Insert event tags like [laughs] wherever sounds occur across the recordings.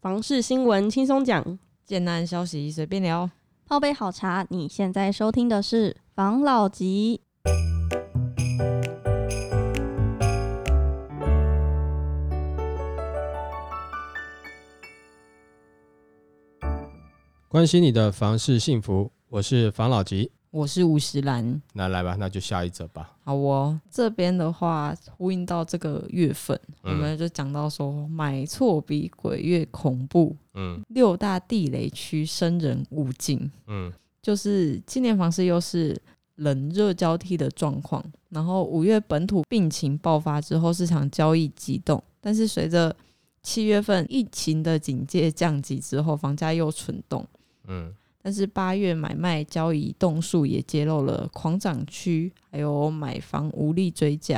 房事新闻轻松讲，简单消息随便聊。泡杯好茶，你现在收听的是房老吉。关心你的房事幸福，我是房老吉。我是吴石兰，那来吧，那就下一则吧。好哦，这边的话呼应到这个月份，嗯。我们就讲到说买错比鬼月恐怖，嗯。六大地雷区生人勿进。嗯。就是今年房市又是冷热交替的状况，然后五月本土病情爆发之后，市场交易激动，但是随着七月份疫情的警戒降级之后，房价又蠢动。嗯但是八月买卖交易动数也揭露了狂涨区，还有买房无力追价，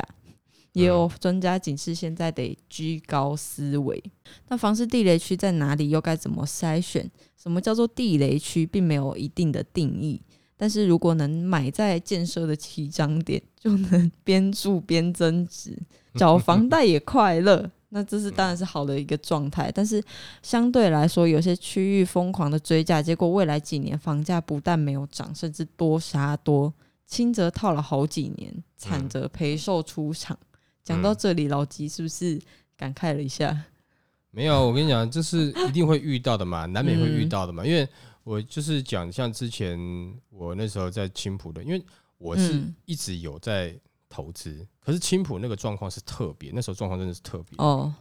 也有专家警示现在得居高思维。那房市地雷区在哪里？又该怎么筛选？什么叫做地雷区，并没有一定的定义。但是如果能买在建设的起涨点，就能边住边增值，[laughs] 缴房贷也快乐。那这是当然是好的一个状态，但是相对来说，有些区域疯狂的追价，结果未来几年房价不但没有涨，甚至多杀多，轻则套了好几年，惨则赔售出场。讲到这里，老吉是不是感慨了一下？[laughs] 没有，我跟你讲，这是一定会遇到的嘛，难免会遇嗯到的嘛。因为我就是讲，像之前我那时候在青浦的，因为我是嗯一直有在投资，可是青浦那个状况是特别，那时候状况真的是特别，哦，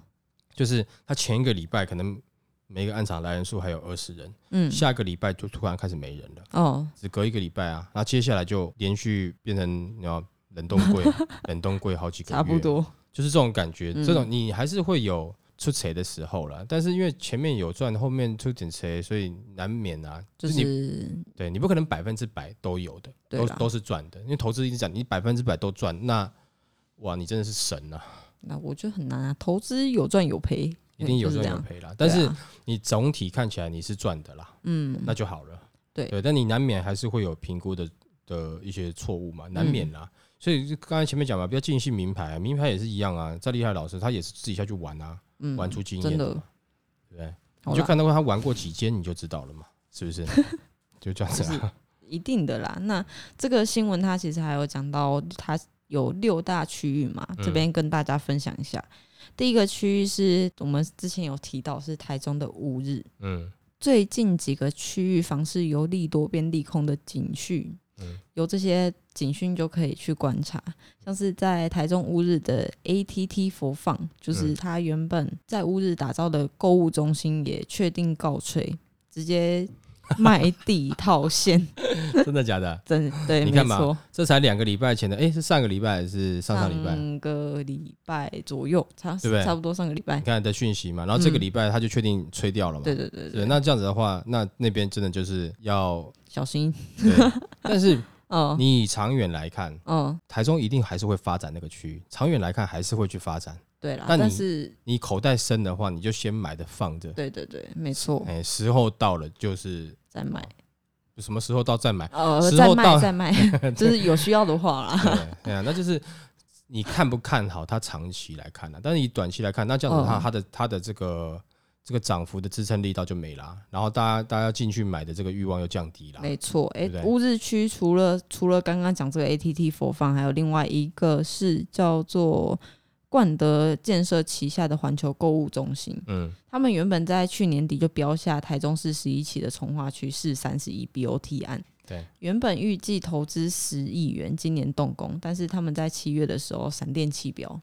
就是他前一个礼拜可能每个暗场来人数还有二十人，嗯，下个礼拜就突然开始没人了。哦，只隔一个礼拜啊，然后接下来就连续变成你要冷冻柜，[laughs] 冷冻柜好几个月，差不，多，就是这种感觉。嗯这种你还是会有出彩的时候了，但是因为前面有赚，后面出点彩，所以难免啊，就是你是对你不可能百分之百都有的，都都是赚的。因为投资一直讲你百分之百都赚，那哇，你真的是神啊，那我觉得很难啊。投资有赚有赔，一定有。赚有赔啦。但是你总体看起来你是赚的啦，嗯，那就好了。对对，但你难免还是会有评估的的一些错误嘛，难免嗯啦。所以就刚才前面讲嘛，不要尽信名牌、啊，名牌也是一样啊。再厉害的老师，他也是自己下去玩啊，嗯玩出经真的验嘛，对不对？你就看到他玩过几间，你就知道了嘛，是不是？[laughs] 就这样子啊。一定的啦。那这个新闻它其实还有讲到，它有六大区域嘛，嗯这边跟大家分享一下。第一个区域是我们之前有提到是台中的五日，嗯最近几个区域房市由利多变利空的警讯，有这些警讯就可以去观察，像是在台中乌日的 ATT 佛放，就是他原本在乌日打造的购物中心也确定告吹，直接卖地套现，[laughs] 真的假的？真对，你看嘛这才两个礼拜前的，哎，是上个礼拜还是上上礼拜？上个礼拜左右，差对不对差不多上个礼拜你，看的讯息嘛，然后这个嗯礼拜他就确定吹掉了嘛。对对对对，那这样子的话，那那边真的就是要小心，对，但是嗯 [laughs] 你以长远来看，嗯，台中一定还是会发展那个区域，长远来看还是会去发展。对啦，但是你口袋深的话，你就先买的放着，对对对，没错，哎，时候到了就是再买。什么时候到再买。呃，再时候到卖再卖，[laughs] 就是有需要的话啦。对，对啊，那就是你看不看好它长期来看呢、但是你短期来看，那这样子它嗯它的它的这个这个涨幅的支撑力道就没啦，然后大家大家进去买的这个欲望又降低了。没错，哎、对不对乌日区除了除了刚刚讲这个 ATT 佛放，还有另外一个是叫做冠德建设旗下的环球购物中心。嗯。他们原本在去年底就标下台中市十一期的从化区市三十一 BOT 案，对，原本预计投资十亿元，今年动工，但是他们在七月的时候闪电弃标。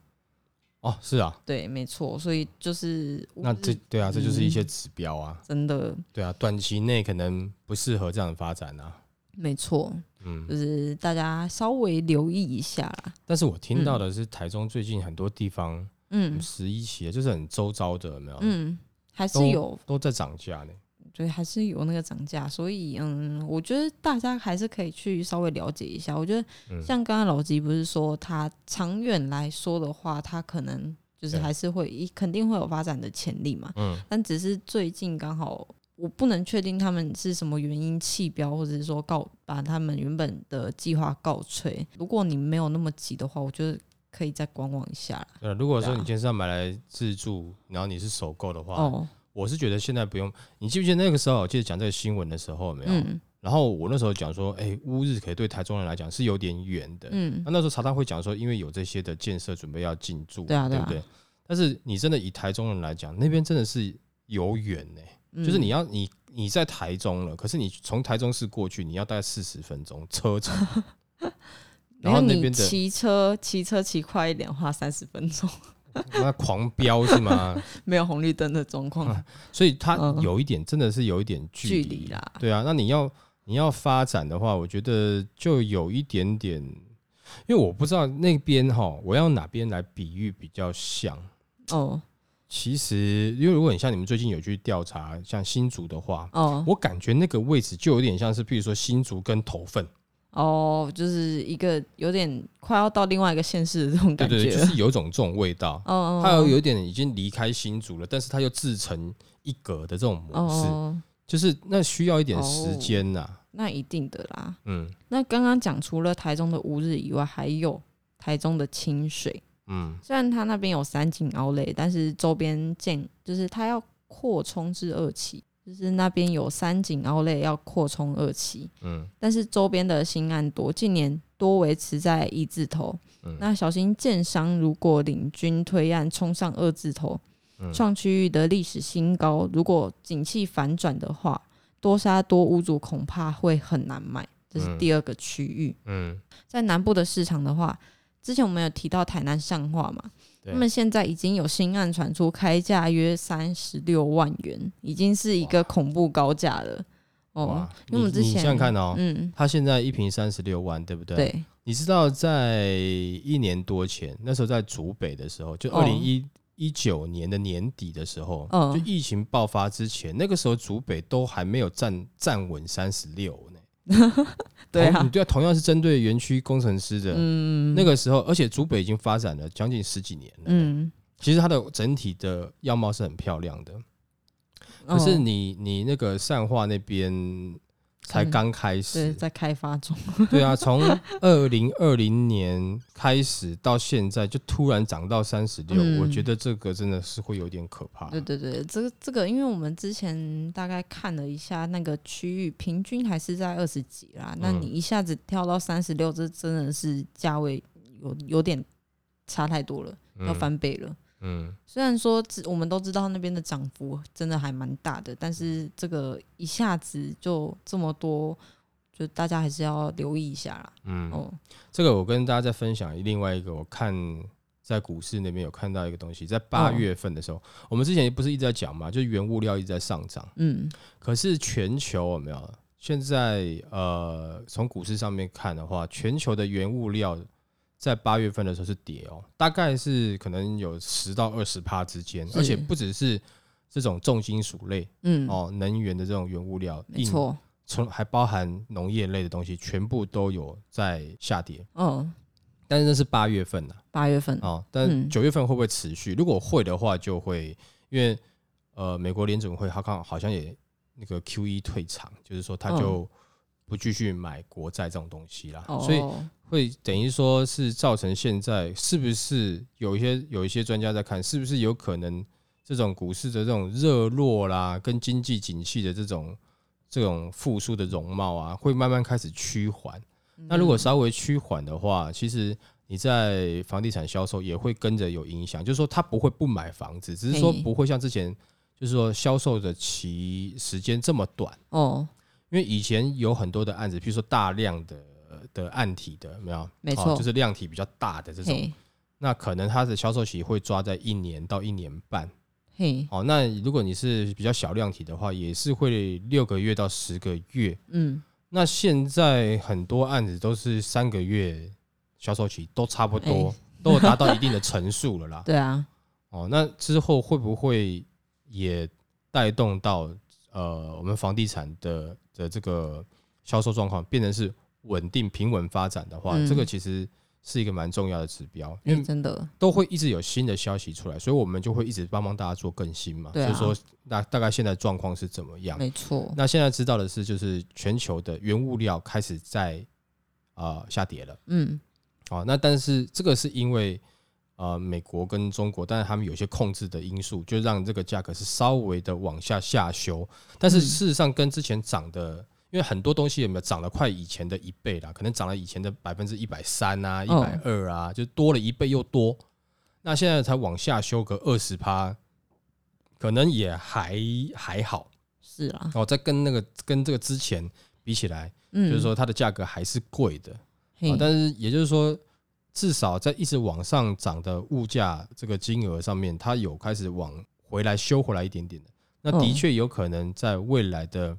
哦是啊，对，没错，所以就是那这对啊，这就是一些嗯。指标啊，真的。对啊，短期内可能不适合这样的发展啊。没错，嗯，就是大家稍微留意一下啦。但是我听到的是台中最近很多地方嗯十一期，就是很周遭的，有没有？嗯，还是有，都在涨价呢。对，还是有那个涨价，所以嗯，我觉得大家还是可以去稍微了解一下。我觉得嗯像刚刚老吉不是说，他长远来说的话，他可能就是还是会一肯定会有发展的潜力嘛，嗯但只是最近刚好。我不能确定他们是什么原因弃标，或者是说告把他们原本的计划告吹。如果你没有那么急的话，我觉得可以再观望一下啦。对啊，如果说你今天是要买来自住，然后你是首购的话，哦，我是觉得现在不用。你记不记得那个时候，我记得讲这个新闻的时候有没有？嗯然后我那时候讲说，哎、乌日可以对台中人来讲是有点远的。嗯那那时候常常会讲说，因为有这些的建设准备要进驻，对啊对啊不对？但是你真的以台中人来讲，那边真的是有远呢、嗯，就是你要你你在台中了，可是你从台中市过去，你要大概四十分钟车程，[laughs] 然后那边的骑车骑车骑快一点，花三十分钟，[laughs] 那狂飙是吗？[laughs] 没有红绿灯的状况，所以它嗯。有一点真的是有一点距离啦。对啊，那你要你要发展的话，我觉得就有一点点，因为我不知道那边哈，我要哪边来比喻比较像。哦其实，因为如果你像你们最近有去调查，像新竹的话，哦我感觉那个位置就有点像是，譬如说新竹跟头份，哦，就是一个有点快要到另外一个县市的这种对对对，感觉了。就是有一种这种味道。哦哦，它有有点已经离开新竹了，但是它又自成一格的这种模式，哦，就是那需要一点时间呐、那一定的啦。嗯那刚刚讲除了台中的乌日以外，还有台中的清水。嗯虽然它那边有三井奥莱，但是周边建就是它要扩充至二期，就是那边有三井奥莱要扩充二期，嗯但是周边的新案多，近年多维持在一字头。嗯那小心建商如果领军推案冲上二字头，嗯创区域的历史新高，如果景气反转的话，多杀多屋主恐怕会很难买。这是嗯第二个区域。嗯，在南部的市场的话，之前我们有提到台南上化嘛，对他们现在已经有新案传出，开价约三十六万元，已经是一个恐怖高价了。哦哇，因为我们之前想想看哦，嗯，他现在一瓶三十六万，对不对？。对，你知道在一年多前，那时候在竹北的时候，就哦二零一一九年的年底的时候，嗯就疫情爆发之前，那个时候竹北都还没有站站稳三十六呢。[laughs] 对啊。你，对啊，同样是针对园区工程师的、嗯，那个时候，而且竹北已经发展了将近十几年了。嗯，其实它的整体的样貌是很漂亮的，可是哦。你你那个善化那边才嗯刚开对始，在开发中，[laughs] 对啊，从二零二零年开始到现在，就突然涨到三十六，嗯我觉得这个真的是会有点可怕。对对对，这个这个，因为我们之前大概看了一下那个区域，平均还是在二十几啦。那嗯你一下子跳到三十六，这真的是价位有有点差太多了，要嗯翻倍了。嗯，虽然说知我们都知道那边的涨幅真的还蛮大的，但是这个一下子就这么多，就大家还是要留意一下啦。嗯哦，这个我跟大家再分享另外一个，我看在股市那边有看到一个东西，在八哦月份的时候，我们之前不是一直在讲嘛，就是原物料一直在上涨，嗯可是全球有没有？现在呃，从股市上面看的话，全球的原物料在八月份的时候是跌哦，大概是可能有十到二十趴之间，而且不只是这种重金属类嗯，哦，能源的这种原物料，没错，从还包含农业类的东西，全部都有在下跌。嗯，但是那是八月份呐、八月份，哦，但嗯。九月份会不会持续？如果会的话，就会因为呃，美国联准会它看好像也那个 Q E 退场，就是说他就不继续买国债这种东西啦，哦，所以会等于说是造成现在是不是有一些有一些专家在看，是不是有可能这种股市的这种热络啦，跟经济景气的这种这种复苏的容貌啊，会慢慢开始趋缓。那如果稍微趋缓的话，其实你在房地产销售也会跟着有影响，就是说他不会不买房子，只是说不会像之前就是说销售的期时间这么短。哦，因为以前有很多的案子，比如说大量的的案体的，有没有？没错哦就是量体比较大的这种，那可能它的销售期会抓在一年到一年半。嘿，哦，那如果你是比较小量体的话，也是会六个月到十个月。嗯，那现在很多案子都是三个月销售期，都差不多，哎都有达到一定的层数了啦。[laughs] 对啊，哦，那之后会不会也带动到呃我们房地产的的这个销售状况变成是稳定平稳发展的话，嗯这个其实是一个蛮重要的指标，因哎为真的，都会一直有新的消息出来，所以我们就会一直帮帮大家做更新嘛。对啊就是说那大概现在状况是怎么样？没错，那现在知道的是，就是全球的原物料开始在呃下跌了。嗯，哦，那但是这个是因为呃美国跟中国，但是他们有些控制的因素，就让这个价格是稍微的往下下修。但是嗯事实上跟之前涨的，因为很多东西有没有涨了快以前的一倍啦，可能涨了以前的百分之一百三啊、一哦百二啊，就多了一倍又多。那现在才往下修个二十趴，可能也还还好是啊，哦。在跟那个跟这个之前比起来，嗯，就是说它的价格还是贵的。嘿，啊，但是也就是说，至少在一直往上涨的物价这个金额上面，它有开始往回来修回来一点点的。那的哦确有可能在未来的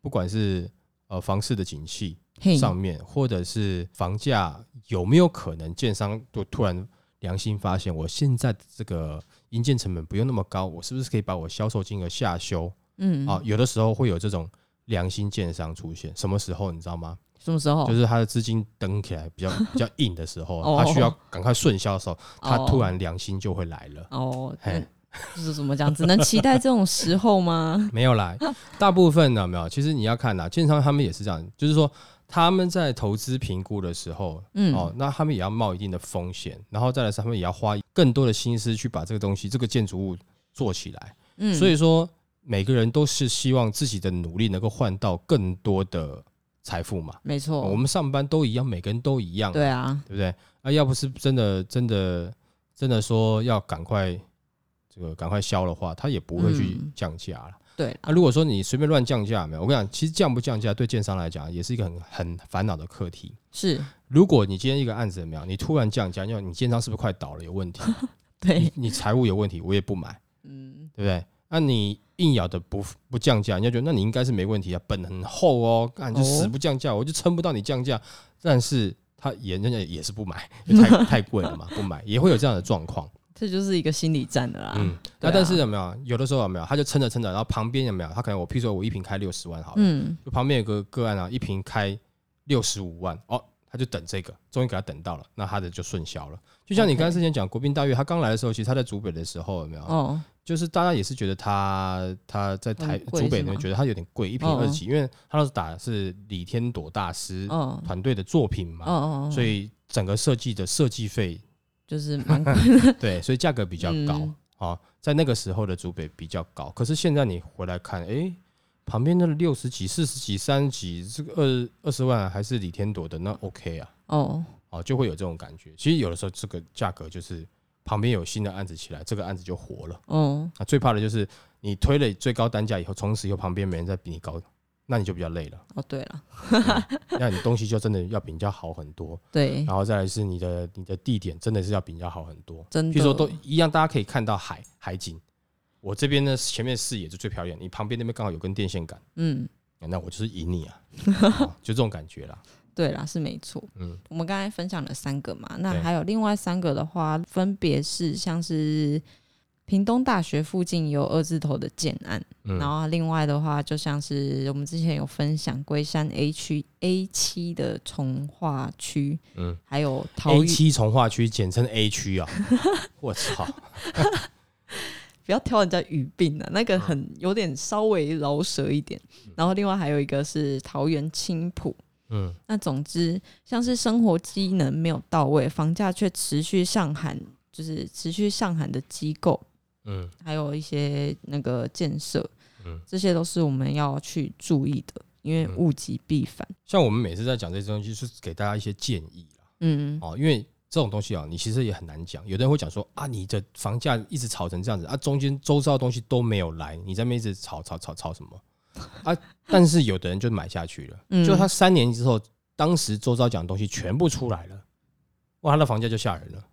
不管是呃房市的景气，上面，或者是房价有没有可能建商就突然良心发现，我现在的这个营建成本不用那么高，我是不是可以把我销售金额下修嗯，啊？有的时候会有这种良心建商出现，什么时候你知道吗？什么时候？就是他的资金等起来比较 [laughs] 比较硬的时候，哦他需要赶快顺销的时候，他哦突然良心就会来了。哦，嘿嗯就是怎么讲？只能期待这种时候吗？[laughs] 没有啦，大部分呢没有。其实你要看呐，建商他们也是这样，就是说他们在投资评估的时候，嗯，哦，那他们也要冒一定的风险，然后再来是他们也要花更多的心思去把这个东西、这个建筑物做起来。嗯，所以说，每个人都是希望自己的努力能够换到更多的财富嘛。没错，我们上班都一样，每个人都一样，对啊，对不对？啊，要不是真的真的真的说要赶快这个赶快销的话，他也不会去嗯降价了。对啦，啊，如果说你随便乱降价，没有，我跟你讲，其实降不降价对建商来讲也是一个很很烦恼的课题。是，如果你今天一个案子怎么样，你突然降价，因为你建商是不是快倒了，有问题？[laughs] 对你，你财务有问题，我也不买，嗯，对不对？那你硬咬的不不降价，人家觉得那你应该是没问题啊，本很厚哦，干就死不降价，我就撑不到你降价。但是他也人家也是不买，太 [laughs] 太贵了嘛，不买也会有这样的状况。这就是一个心理战的啦。嗯，那啊但是有没有有的时候有没有，他就撑着撑着，然后旁边有没有，他可能我譬如说我一瓶开六十万好了，嗯，就旁边有个个案啊，一瓶开六十五万，哦，他就等这个，终于给他等到了，那他的就顺销了。就像你刚才之前讲国宾大悦，他刚来的时候，其实他在竹北的时候有没有？哦，就是大家也是觉得他他在台很贵竹北那边觉得他有点贵，一瓶哦二十几，因为他当时打的是李天朵大师哦，团队的作品嘛，所以整个设计的设计费就是蛮贵的，[laughs] 对，所以价格比较高嗯。啊、在那个时候的竹北比较高。可是现在你回来看，哎、旁边的六十几、四十几、三十几，这个二二十万还是李天朵的，那 OK 啊，哦，哦，就会有这种感觉。其实有的时候这个价格就是旁边有新的案子起来，这个案子就活了。嗯，啊，最怕的就是你推了最高单价以后，从此以后旁边没人再比你高，那你就比较累了。哦，对了，[laughs] 那你东西就真的要比人家好很多，对，然后再来是你的你的地点真的是要比人家好很多。真的，譬如说都一样，大家可以看到海海景。我这边呢，前面视野是最漂亮，你旁边那边刚好有根电线杆，嗯，那我就是赢你啊，哦就这种感觉啦。对啦，是没错。嗯，我们刚才分享了三个嘛，那对。还有另外三个的话，分别是像是屏东大学附近有二字头的建案，嗯。然后另外的话，就像是我们之前有分享龟山 A 区 A 七的从化区，嗯。还有桃，A，七从化区简称 A 区啊，[laughs] 我操，[laughs] 不要挑人家语病了、那个很有点稍微饶舌一点。然后另外还有一个是桃园青浦。嗯那总之，像是生活机能没有到位，房价却持续上喊，就是持续上喊的机构，嗯还有一些那个建设，嗯，这些都是我们要去注意的，因为嗯物极必反。像我们每次在讲这些东西，就是给大家一些建议啦。嗯，哦，因为这种东西啊，你其实也很难讲。有的人会讲说啊，你的房价一直炒成这样子啊，中间周遭的东西都没有来，你在那边一直炒炒炒炒什么 [laughs] 啊？但是有的人就买下去了，嗯就他三年之后，当时周遭讲的东西全部出来了，哇，他的房价就吓人了，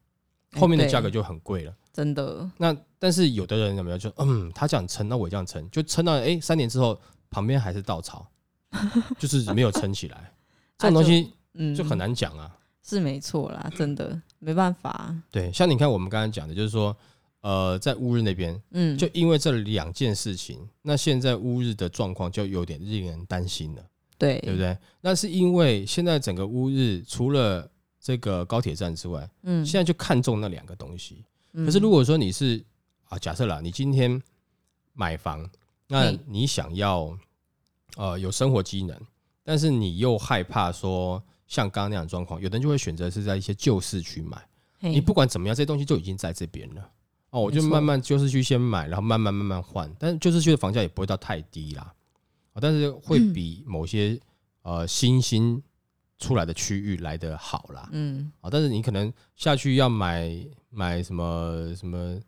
哎后面的价格就很贵了。真的，那但是有的人有没有就嗯，他这样撑，那我也这样撑，就撑到哎、诶三年之后，旁边还是稻草，[laughs] 就是没有撑起来。[laughs] 这种东西嗯，就很难讲啊。是没错啦，真的没办法。对，像你看我们刚才讲的，就是说，呃，在乌日那边，嗯，就因为这两件事情，那现在乌日的状况就有点令人担心了，对，对不对？那是因为现在整个乌日除了这个高铁站之外，嗯，现在就看中那两个东西。嗯。可是如果说你是啊，假设啦，你今天买房，那你想要呃有生活机能，但是你又害怕说像刚刚那样的状况，有的人就会选择是在一些旧市区买。你不管怎么样，这些东西就已经在这边了。哦，我就慢慢就是去先买，然后慢慢慢慢换，但是就市区的房价也不会到太低啦，哦但是会比某些、呃新兴出来的区域来的好啦。嗯，啊，但是你可能下去要买买什么什么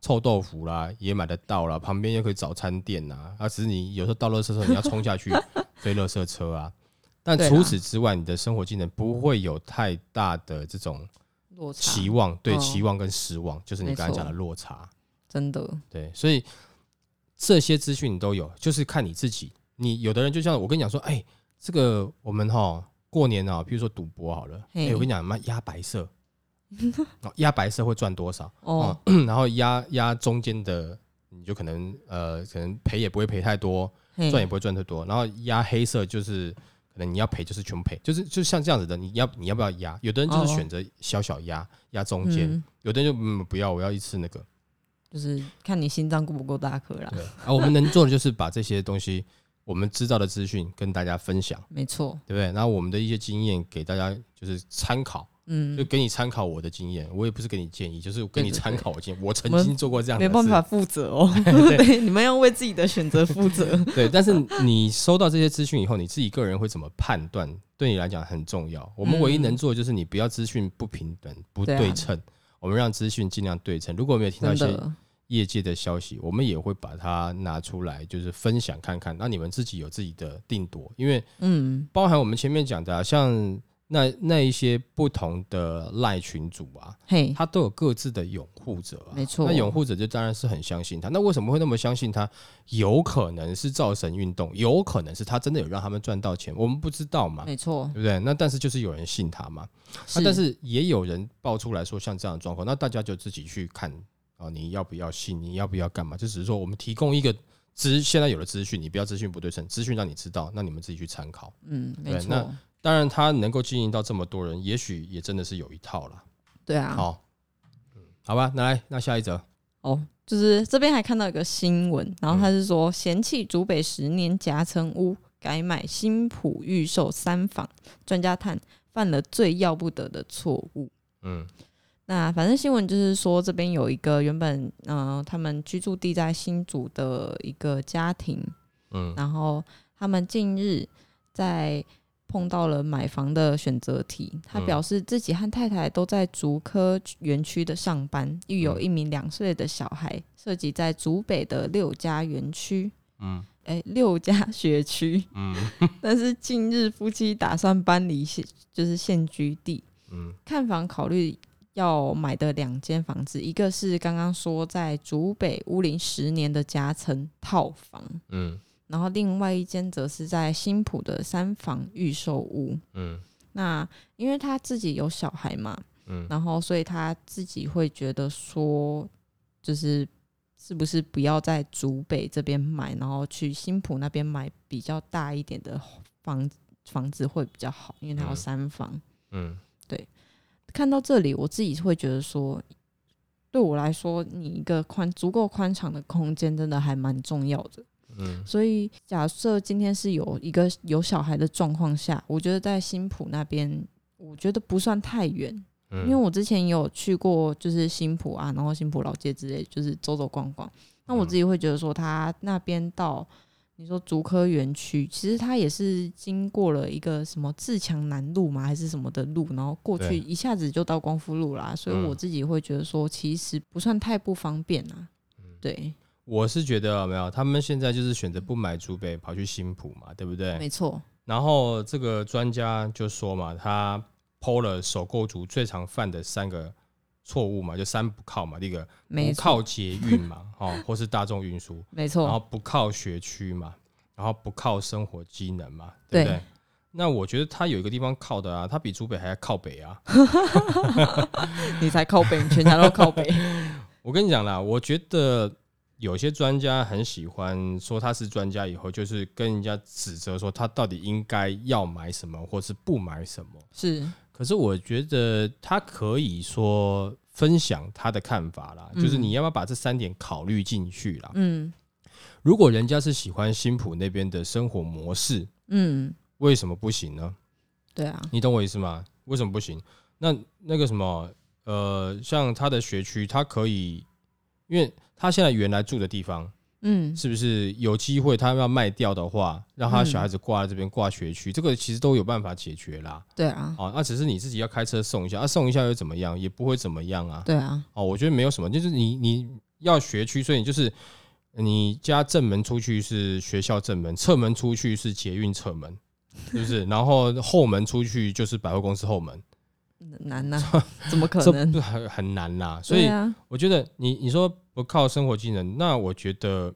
臭豆腐啦，也买得到啦，旁边又可以早餐店呐，啊，只是你有时候到垃圾车你要冲下去 [laughs] 追垃圾车啊。但除此之外，你的生活技能不会有太大的这种落差期望，对哦期望跟失望，就是你没刚才讲的落差。真的，对，所以这些资讯你都有，就是看你自己。你有的人就像我跟你讲说，哎、这个我们哈过年啊，比如说赌博好了，哎、嘿我跟你讲，妈压白色，[laughs] 哦压白色会赚多少？哦，[clears throat] 然后压压中间的，你就可能呃，可能赔也不会赔太多，赚也不会赚太多。然后压黑色就是可能你要赔就是全部赔，就是就像这样子的，你要你要不要压？有的人就是哦选择小小压压中间，嗯有的人就嗯不要，我要一次那个。就是看你心脏够不够大颗啦。对，啊，我们能做的就是把这些东西我们知道的资讯跟大家分享，没错，对不对？然后我们的一些经验给大家就是参考，嗯就，给你参考我的经验，我也不是给你建议，就是给你参考我经验。我曾经做过这样的事，没办法负责哦，对 [laughs] 对，你们要为自己的选择负责。[laughs] 对，但是你收到这些资讯以后，你自己个人会怎么判断，对你来讲很重要。我们唯一能做的就是你不要资讯不平等、不对称，我们让资讯尽量对称。如果没有听到一些，业界的消息，我们也会把它拿出来，就是分享看看。那你们自己有自己的定夺，因为嗯，包含我们前面讲的、啊，像那那一些不同的赖群主啊，嘿，他都有各自的拥护者啊。没错那拥护者就当然是很相信他。那为什么会那么相信他？有可能是造神运动，有可能是他真的有让他们赚到钱，我们不知道嘛，没错对，不对？那但是就是有人信他嘛。那但是也有人爆出来说像这样的状况，那大家就自己去看啊，你要不要信？你要不要干嘛？就只是说我们提供一个资现在有了资讯，你不要资讯不对称，资讯让你知道，那你们自己去参考。嗯，没错，当然，他能够经营到这么多人，也许也真的是有一套了。对啊，好，嗯，好吧，那来，那下一则，哦，就是这边还看到一个新闻，然后他是说嫌弃竹北十年夹层屋，改买新浦预售三房，专家探犯了最要不得的错误。嗯。那反正新闻就是说，这边有一个原本呃他们居住地在新竹的一个家庭，嗯。然后他们近日在碰到了买房的选择题。他嗯。表示自己和太太都在竹科园区的上班，育有嗯。一名两岁的小孩，涉及在竹北的六家园区。嗯。哎，六家学区，嗯。[laughs] 但是近日夫妻打算搬离现就是现居地，嗯。看房考虑要买的两间房子，一个是刚刚说在竹北乌林十年的夹层套房，嗯然后另外一间则是在新浦的三房预售屋。嗯那因为他自己有小孩嘛，嗯然后所以他自己会觉得说，就是是不是不要在竹北这边买，然后去新浦那边买比较大一点的房房子会比较好，因为他有嗯三房。嗯对看到这里，我自己会觉得说，对我来说，你一个宽足够宽敞的空间，真的还蛮重要的。嗯。所以假设今天是有一个有小孩的状况下，我觉得在新浦那边，我觉得不算太远，嗯，因为我之前有去过，就是新浦啊，然后新浦老街之类，就是走走逛逛。那我自己会觉得说，他那边到你说竹科园区，其实他也是经过了一个什么自强南路嘛，还是什么的路，然后过去一下子就到光复路啦。所以我嗯自己会觉得说，其实不算太不方便啊。对，我是觉得有没有，他们现在就是选择不买竹北，跑去新浦嘛，对不对？没错，然后这个专家就说嘛，他剖了首购族最常犯的三个错误嘛，就三不靠嘛，第一个，不靠捷运嘛，哦，或是大众运输，没错然后，不靠学区嘛，然后不靠生活机能嘛，对不对？对那我觉得他有一个地方靠的啊，他比竹北还要靠北啊。[laughs] 你才靠北，你全家都靠北。我跟你讲啦，我觉得有些专家很喜欢说他是专家，以后就是跟人家指责说他到底应该要买什么，或是不买什么。是，可是我觉得他可以说分享他的看法啦，嗯就是你要不要把这三点考虑进去啦？嗯如果人家是喜欢新浦那边的生活模式，嗯，为什么不行呢？对啊，你懂我意思吗？为什么不行？那那个什么，呃，像他的学区，他可以，因为他现在原来住的地方，嗯，是不是有机会他要卖掉的话，让他小孩子挂在这边挂学区，这个其实都有办法解决啦。对啊，哦，那、只是你自己要开车送一下，啊，送一下又怎么样？也不会怎么样啊。对啊，哦，我觉得没有什么，就是你你要学区，所以你就是你家正门出去是学校正门，侧门出去是捷运侧门，[laughs] 是不是？然后后门出去就是百货公司后门，难呐、怎么可能？不很很难啦。所以我觉得你你说不靠生活技能，那我觉得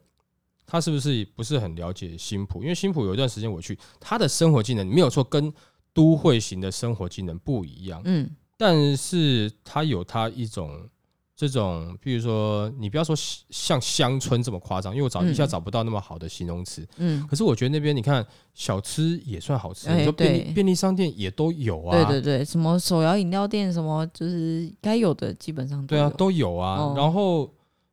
他是不是不是很了解新浦？因为新浦有一段时间我去，他的生活技能没有错，跟都会型的生活技能不一样，嗯，但是他有他一种这种，比如说你不要说像乡村这么夸张，因为我找一下嗯找不到那么好的形容词。嗯，可是我觉得那边你看小吃也算好吃，哎你说便利便利商店也都有啊，对对对，什么手摇饮料店，什么就是该有的基本上对啊，都有啊。哦然后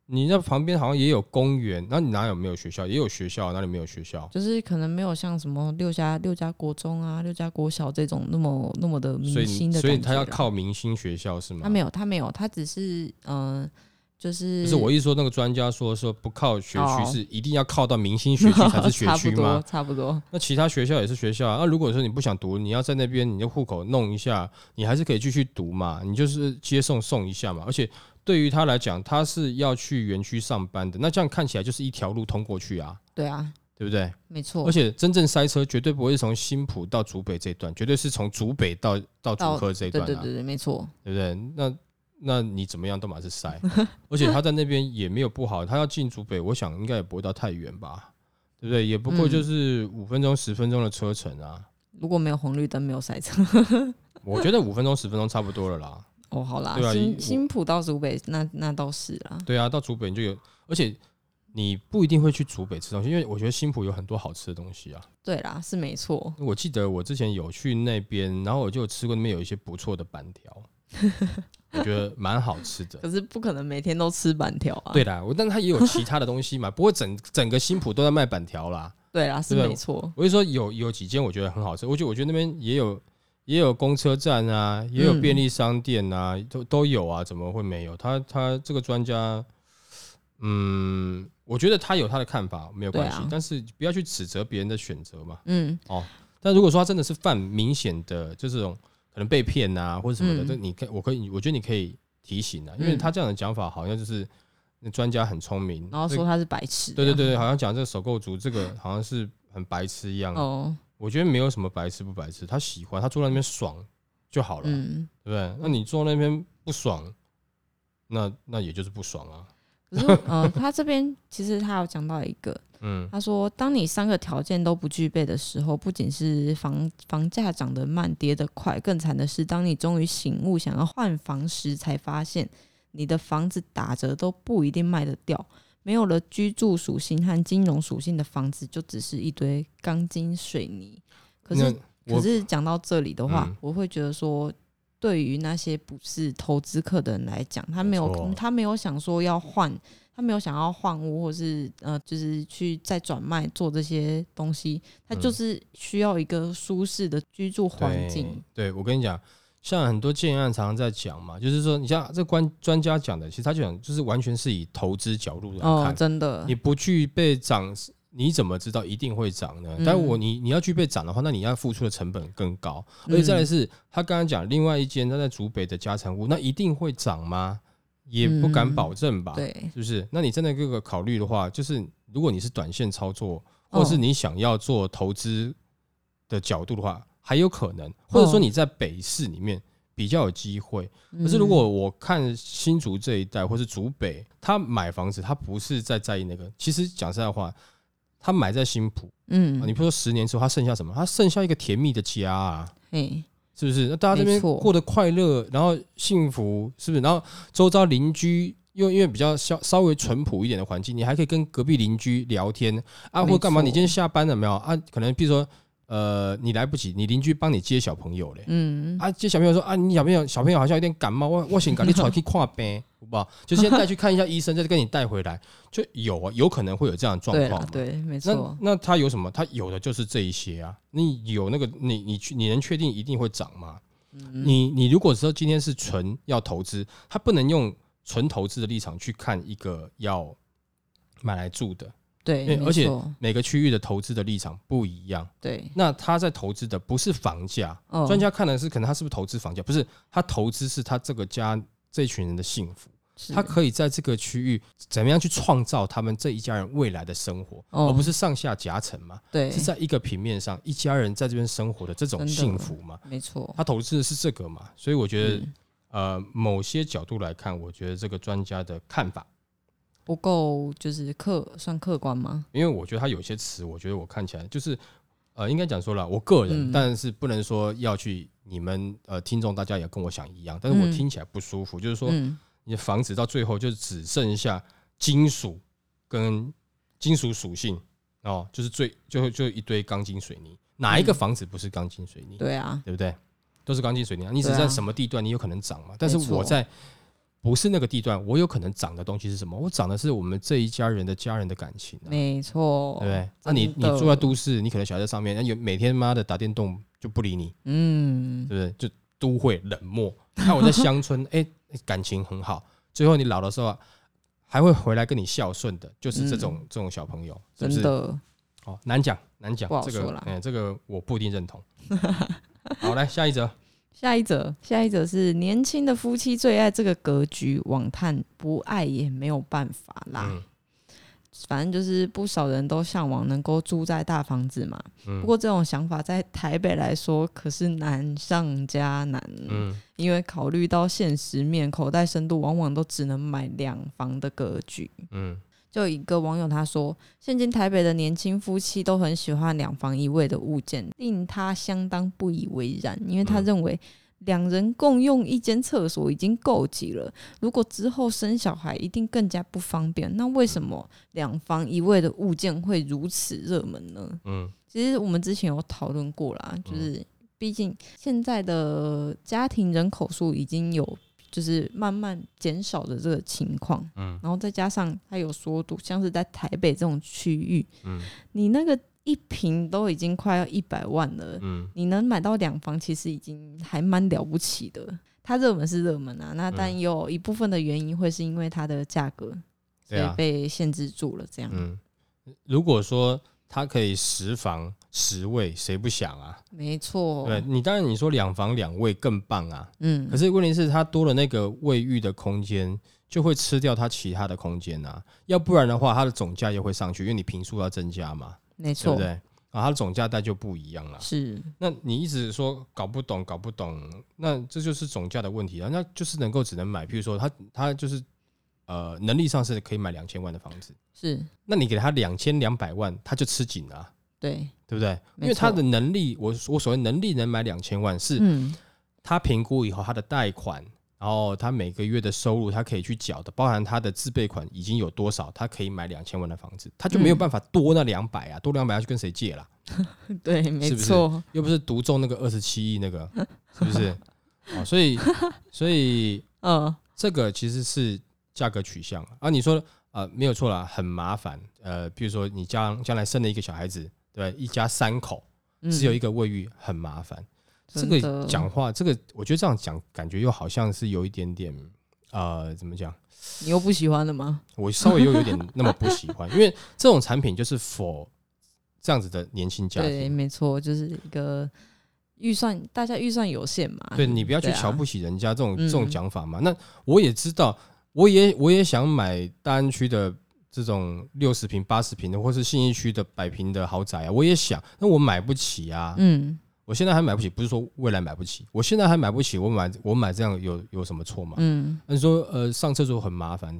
你那旁边好像也有公园，那你哪有没有学校？也有学校，哪里没有学校？就是可能没有像什么六家六家国中啊、六家国小这种那么那么的明星的感觉啦以他要靠明星学校是吗？他没有他没有他只是嗯、呃就是不是我一说那个专家说说不靠学区哦是一定要靠到明星学区 [laughs] 才是学差不多区吗？差不多那其他学校也是学校啊。那如果说你不想读，你要在那边你的户口弄一下，你还是可以继续读嘛。你就是接送送一下嘛。而且对于他来讲，他是要去园区上班的，那这样看起来就是一条路通过去啊，对啊，对不对？没错而。且真正塞车绝对不会是从新浦到竹北这一段，绝对是从竹北到到竹科这一段啊，对对对对，没错。对不对？那那你怎么样都马是塞，而且他在那边也没有不好，他要进竹北，我想应该也不会到太远吧，对不对？也不过嗯就是五分钟十分钟的车程啊，如果没有红绿灯，没有塞车，[laughs] 我觉得五分钟十分钟差不多了啦。哦，好啦，啊新新浦到竹北，那那倒是啦。对啊，到竹北你就有，而且你不一定会去竹北吃东西，因为我觉得新浦有很多好吃的东西啊。对啦，是没错。我记得我之前有去那边，然后我就吃过那边有一些不错的板条，[laughs] 我觉得蛮好吃的。可是不可能每天都吃板条啊。对啦，我但它也有其他的东西嘛，不过整整个新浦都在卖板条啦。对啦，是没错。我就说有有几间我觉得很好吃，我觉得我觉得那边也有也有公车站啊，也有嗯便利商店啊，都都有啊，怎么会没有？他他这个专家，嗯，我觉得他有他的看法没有关系，啊但是不要去指责别人的选择嘛。嗯，哦但如果说他真的是犯明显的就这种可能被骗啊或者什么的，嗯这、你可我可以我觉得你可以提醒啊，因为嗯他这样的讲法好像就是那专家很聪明，然后说他是白痴。对对对对，好像讲这个首购族这个好像是很白痴一样。哦，我觉得没有什么白痴不白痴，他喜欢他坐在那边爽就好了，嗯。对不对？那你坐那边不爽，那那也就是不爽啊。可是，呃，他这边其实他有讲到一个，嗯，他说，当你三个条件都不具备的时候，不仅是房房价涨得慢、跌得快，更惨的是，当你终于醒悟想要换房时，才发现你的房子打折都不一定卖得掉。没有了居住属性和金融属性的房子，就只是一堆钢筋水泥。可是，可是讲到这里的话，嗯我会觉得说，对于那些不是投资客的人来讲，他没有他没有想说要换，他没有想要换屋，或是呃，就是去再转卖做这些东西，他嗯就是需要一个舒适的居住环境。对，对我跟你讲，像很多建案常常在讲嘛，就是说，你像这关专家讲的，其实他就讲就是完全是以投资角度来哦，看，真的你，不具备涨，你怎么知道一定会涨呢？嗯但我你你要具备涨的话，那你要付出的成本更高。嗯而且再来是，他刚刚讲另外一间他在竹北的家产屋，那一定会涨吗？也不敢嗯保证吧，对，是不是？那你真的各个考虑的话，就是如果你是短线操作，哦或是你想要做投资的角度的话，还有可能，或者说哦你在北市里面比较有机会。可可是如果我看新竹这一带，或是竹北，他买房子，他不是在在意那个。其实讲实在话，他买在新浦，嗯啊你比如说十年之后，他剩下什么？他剩下一个甜蜜的家啊。嘿，是不是？那大家这边过得快乐，然后幸福，是不是？然后周遭邻居又因为比较稍稍微淳朴一点的环境，你还可以跟隔壁邻居聊天啊，或干嘛？你今天下班了没有啊？可能比如说，呃，你来不及，你邻居帮你接小朋友嘞。嗯，啊，接小朋友说啊，你小朋友小朋友好像有点感冒，我我想赶紧出去看病，好不好？就先带去看一下医生，再跟你带回来，就有啊，有可能会有这样的状况对，没错，那他有什么？他有的就是这一些啊。你有那个，你你去，你能确定一定会涨吗？你你如果说今天是纯要投资，他不能用纯投资的立场去看一个要买来住的，对，而且每个区域的投资的立场不一样。对，那他在投资的不是房价，哦。专家看的是可能他是不是投资房价，不是他投资是他这个家这一群人的幸福，他可以在这个区域怎么样去创造他们这一家人未来的生活，哦。而不是上下夹层嘛，对，是在一个平面上一家人在这边生活的这种幸福嘛。没错，他投资的是这个嘛，所以我觉得、嗯。呃，某些角度来看，我觉得这个专家的看法，不够就是客算客观吗？因为我觉得他有些词，我觉得我看起来就是呃，应该讲说了，我个人，嗯但是不能说要去你们呃听众大家也跟我想一样，但是我嗯听起来不舒服，就是说嗯，你的房子到最后就只剩下金属跟金属属性哦，就是最最后就一堆钢筋水泥，哪一个嗯房子不是钢筋水泥？对啊，对不对？都是钢筋水泥啊，你只在什么地段你有可能涨嘛？但是我在不是那个地段，我有可能涨的东西是什么？我涨的是我们这一家人的家人的感情、啊，没错，对不对？那你你住在都市，你可能小孩在上面，那有每天妈的打电动就不理你，嗯，对不对？就都会冷漠。那我在乡村，[laughs] 哎、感情很好，最后你老的时候啊还会回来跟你孝顺的，就是这种、这种小朋友，是不是？嗯真的，哦，难讲难讲，这个说啦哎、这个我不一定认同。[laughs] 好，来下一则。下一则，下一则是年轻的夫妻最爱这个格局，网探不爱也没有办法啦。嗯反正就是不少人都向往能够住在大房子嘛。嗯不过这种想法在台北来说可是难上加难，嗯因为考虑到现实面，口袋深度往往都只能买两房的格局。嗯就有一个网友他说，现今台北的年轻夫妻都很喜欢两房一卫的物件，令他相当不以为然，因为他嗯认为两人共用一间厕所已经够挤了，如果之后生小孩一定更加不方便。那为什么两房一卫的物件会如此热门呢？嗯其实我们之前有讨论过啦，就是毕竟现在的家庭人口数已经有就是慢慢减少的这个情况，嗯。然后再加上它有缩度，像是在台北这种区域，嗯。你那个一平都已经快要一百万了，嗯。你能买到两房，其实已经还蛮了不起的。它热门是热门啊，那但嗯有一部分的原因会是因为它的价格，所以被限制住了。这样，嗯，如果说它可以十房十位，谁不想啊？没错，对你当然你说两房两卫更棒啊，嗯，可是问题是它多了那个卫浴的空间，就会吃掉它其他的空间啊，要不然的话，它的总价又会上去，因为你平数要增加嘛，没错，对不对？啊，它的总价带就不一样了。是，那你一直说搞不懂，搞不懂，那这就是总价的问题啊。那就是能够只能买，譬如说他他就是呃能力上是可以买两千万的房子，是，那你给他两千两百万，他就吃紧了啊、对，对不对？因为他的能力，我我所谓能力能买两千万，是嗯，他评估以后他的贷款，然后他每个月的收入，他可以去缴的，包含他的自备款已经有多少，他可以买两千万的房子，他就没有嗯办法多那两百啊，多两百要去跟谁借啦？[laughs] 对，没是不是错，[laughs] 又不是独中那个二十七亿那个，是不是？哦，所以 [laughs] 所以嗯，这个其实是价格取向啊。你说呃没有错啦，很麻烦。呃，比如说你将将来生了一个小孩子，对，一家三口嗯只有一个卫浴，很麻烦。这个讲话，这个我觉得这样讲，感觉又好像是有一点点呃，怎么讲？你又不喜欢了吗？我稍微又有点那么不喜欢，[laughs] 因为这种产品就是 for 这样子的年轻家对，庭。没错，就是一个预算，大家预算有限嘛。对你不要去瞧不起人家这种、嗯这种讲法嘛。那我也知道，我也我也想买大安区的这种六十平、八十平的，或是信义区的百平的豪宅啊，我也想，那我买不起啊。嗯我现在还买不起，不是说未来买不起，我现在还买不起，我买我买这样有有什么错吗？嗯，那你说呃上厕所很麻烦，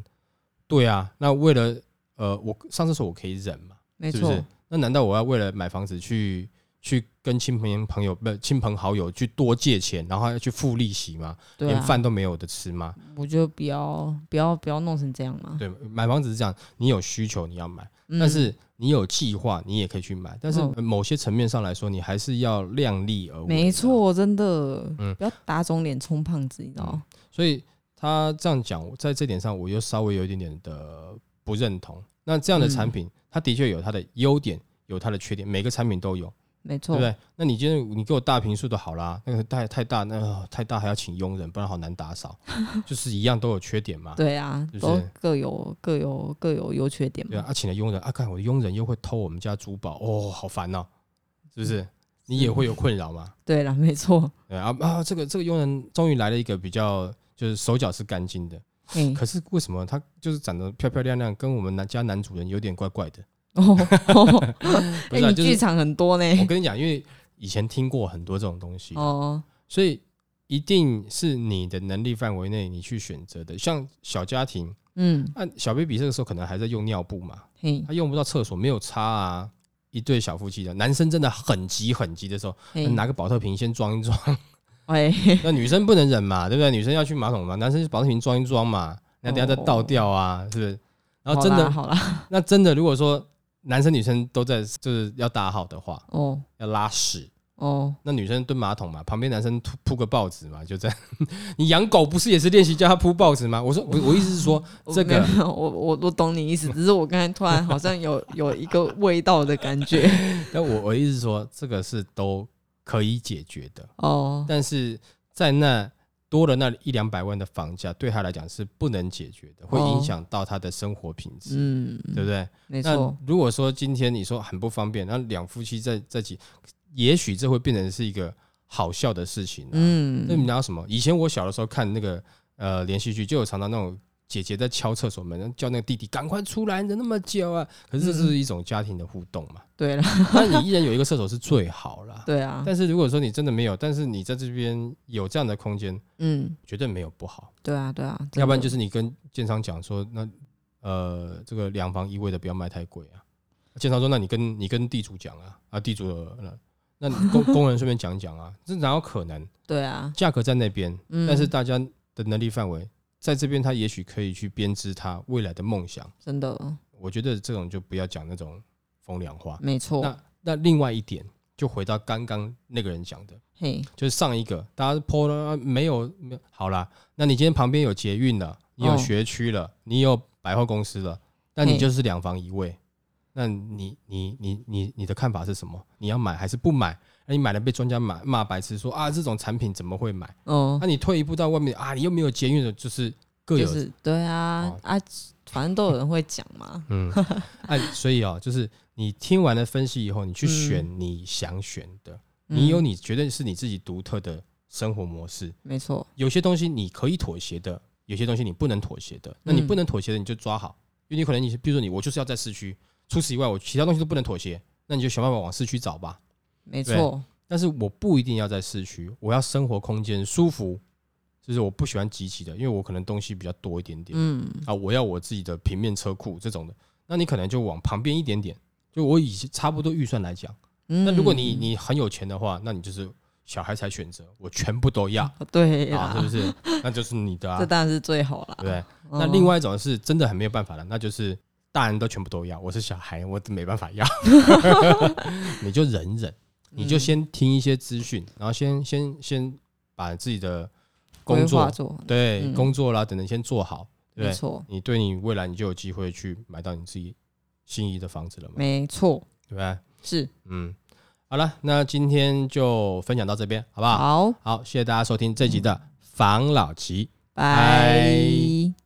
对啊，那为了呃我上厕所我可以忍嘛，没错是不是，？那难道我要为了买房子去去跟亲朋朋友不亲朋好友去多借钱，然后还要去付利息吗？连对啊，饭都没有的吃吗？我觉得不要不要不要弄成这样嘛。对，买房子是这样，你有需求你要买，嗯但是你有计划你也可以去买，但是嗯呃某些层面上来说，你还是要量力而为。没，错，真的，嗯不要打肿脸充胖子，你知道吗？所以他这样讲，在这点上我又稍微有一点点的不认同。那这样的产品，它的确有它的优点，有它的缺点，每个产品都有。没错，对不对？那你今天你给我大平数的好啦，那个太太大，那、个太大还要请佣人，不然好难打扫，[laughs] 就是一样都有缺点嘛。对啊，就是都各有各有各有优缺点嘛。对啊，啊，请了佣人啊，看我的佣人又会偷我们家珠宝，哦，好烦哦，是不是？你也会有困扰吗？对了，没错。对啊啊，这个这个佣人终于来了一个比较，就是手脚是干净的，嗯，可是为什么他就是长得漂漂亮亮，跟我们男家男主人有点怪怪的？哦，不是、啊，[laughs] 哎，你就是剧场很多呢我。跟你讲，因为以前听过很多这种东西，哦，所以一定是你的能力范围内你去选择的。像小家庭，嗯，那小 baby 这个时候可能还在用尿布嘛，嘿，他用不到厕所，没有擦啊。一对小夫妻的男生真的很急很急的时候，拿个保特瓶先装一装。[laughs] 哎，[laughs] 那女生不能忍嘛，对不对？女生要去马桶嘛，男生保特瓶装一装嘛，那等下再倒掉啊，是不是？然后真的，好了，好啦那真的如果说男生女生都在就是要打好的话，哦要拉屎，哦，那女生蹲马桶嘛，旁边男生铺铺个报纸嘛，就这样。你养狗不是也是练习叫它铺报纸吗？我说我我意思是说，这个没有没有我我我懂你意思，只是我刚才突然好像有 [laughs] 有一个味道的感觉。那我我意思是说，这个是都可以解决的，哦，但是在那多了那一两百万的房价，对他来讲是不能解决的，会影响到他的生活品质，嗯，对不对？那没错，如果说今天你说很不方便，那两夫妻在在一起，也许这会变成是一个好笑的事情、啊。那嗯，你拿什么？以前我小的时候看那个呃连续剧，就有常常那种姐姐在敲厕所门，叫那个弟弟赶快出来，忍那么久啊！可是这是一种家庭的互动嘛。对了，那你一人有一个厕所是最好啦。对啊，但是如果说你真的没有，但是你在这边有这样的空间，嗯，绝对没有不好。对啊，对啊，要不然就是是你跟建商讲说，那呃这个两房一卫的不要卖太贵啊。建商说，那你跟你跟地主讲啊，啊地主呃那那工 [laughs] 工人顺便讲讲啊，这哪有可能？对啊，价格在那边，嗯但是大家的能力范围在这边，他也许可以去编织他未来的梦想。真的我觉得这种就不要讲那种风凉话。没错，那那另外一点，就回到刚刚那个人讲的，嘿，就是上一个大家泼了啊没有没有好啦，那你今天旁边有捷运了，你有哦学区了，你有百货公司了，那你就是两房一卫。那你你你你你的看法是什么？你要买还是不买？那你买了被专家骂骂白痴说啊，这种产品怎么会买？哦那、，你退一步到外面啊，你又没有监狱的，就是各有、就是对啊哦啊，反正都有人会讲嘛，嗯，哎、[laughs] 所以哦，就是你听完了分析以后，你去嗯选你想选的，你有嗯你绝对是你自己独特的生活模式。没错，有些东西你可以妥协的，有些东西你不能妥协的。那你嗯不能妥协的，你就抓好，因为你可能你比如说你我就是要在市区，除此以外我其他东西都不能妥协，那你就想办法往市区找吧。没错，但是我不一定要在市区，我要生活空间舒服，就是我不喜欢集齐的，因为我可能东西比较多一点点。嗯，啊，我要我自己的平面车库这种的，那你可能就往旁边一点点。就我以差不多预算来讲，那那如果你你很有钱的话，那你就是小孩才选择，我全部都要对啊，是不，是？那就是你的啊，[laughs] 这当然是最好啦不。对？嗯那另外一种是真的很没有办法了，那就是大人都全部都要，我是小孩，我没办法要，[laughs] [laughs] 你就忍忍，你就嗯先听一些资讯，然后先先先把自己的工作做，对嗯工作啦等等先做好，对？没错，你对你未来你就有机会去买到你自己心仪的房子了嘛，没错，对吧？是嗯，好了，那今天就分享到这边，好不好？好，好，谢谢大家收听这集的防老集。拜。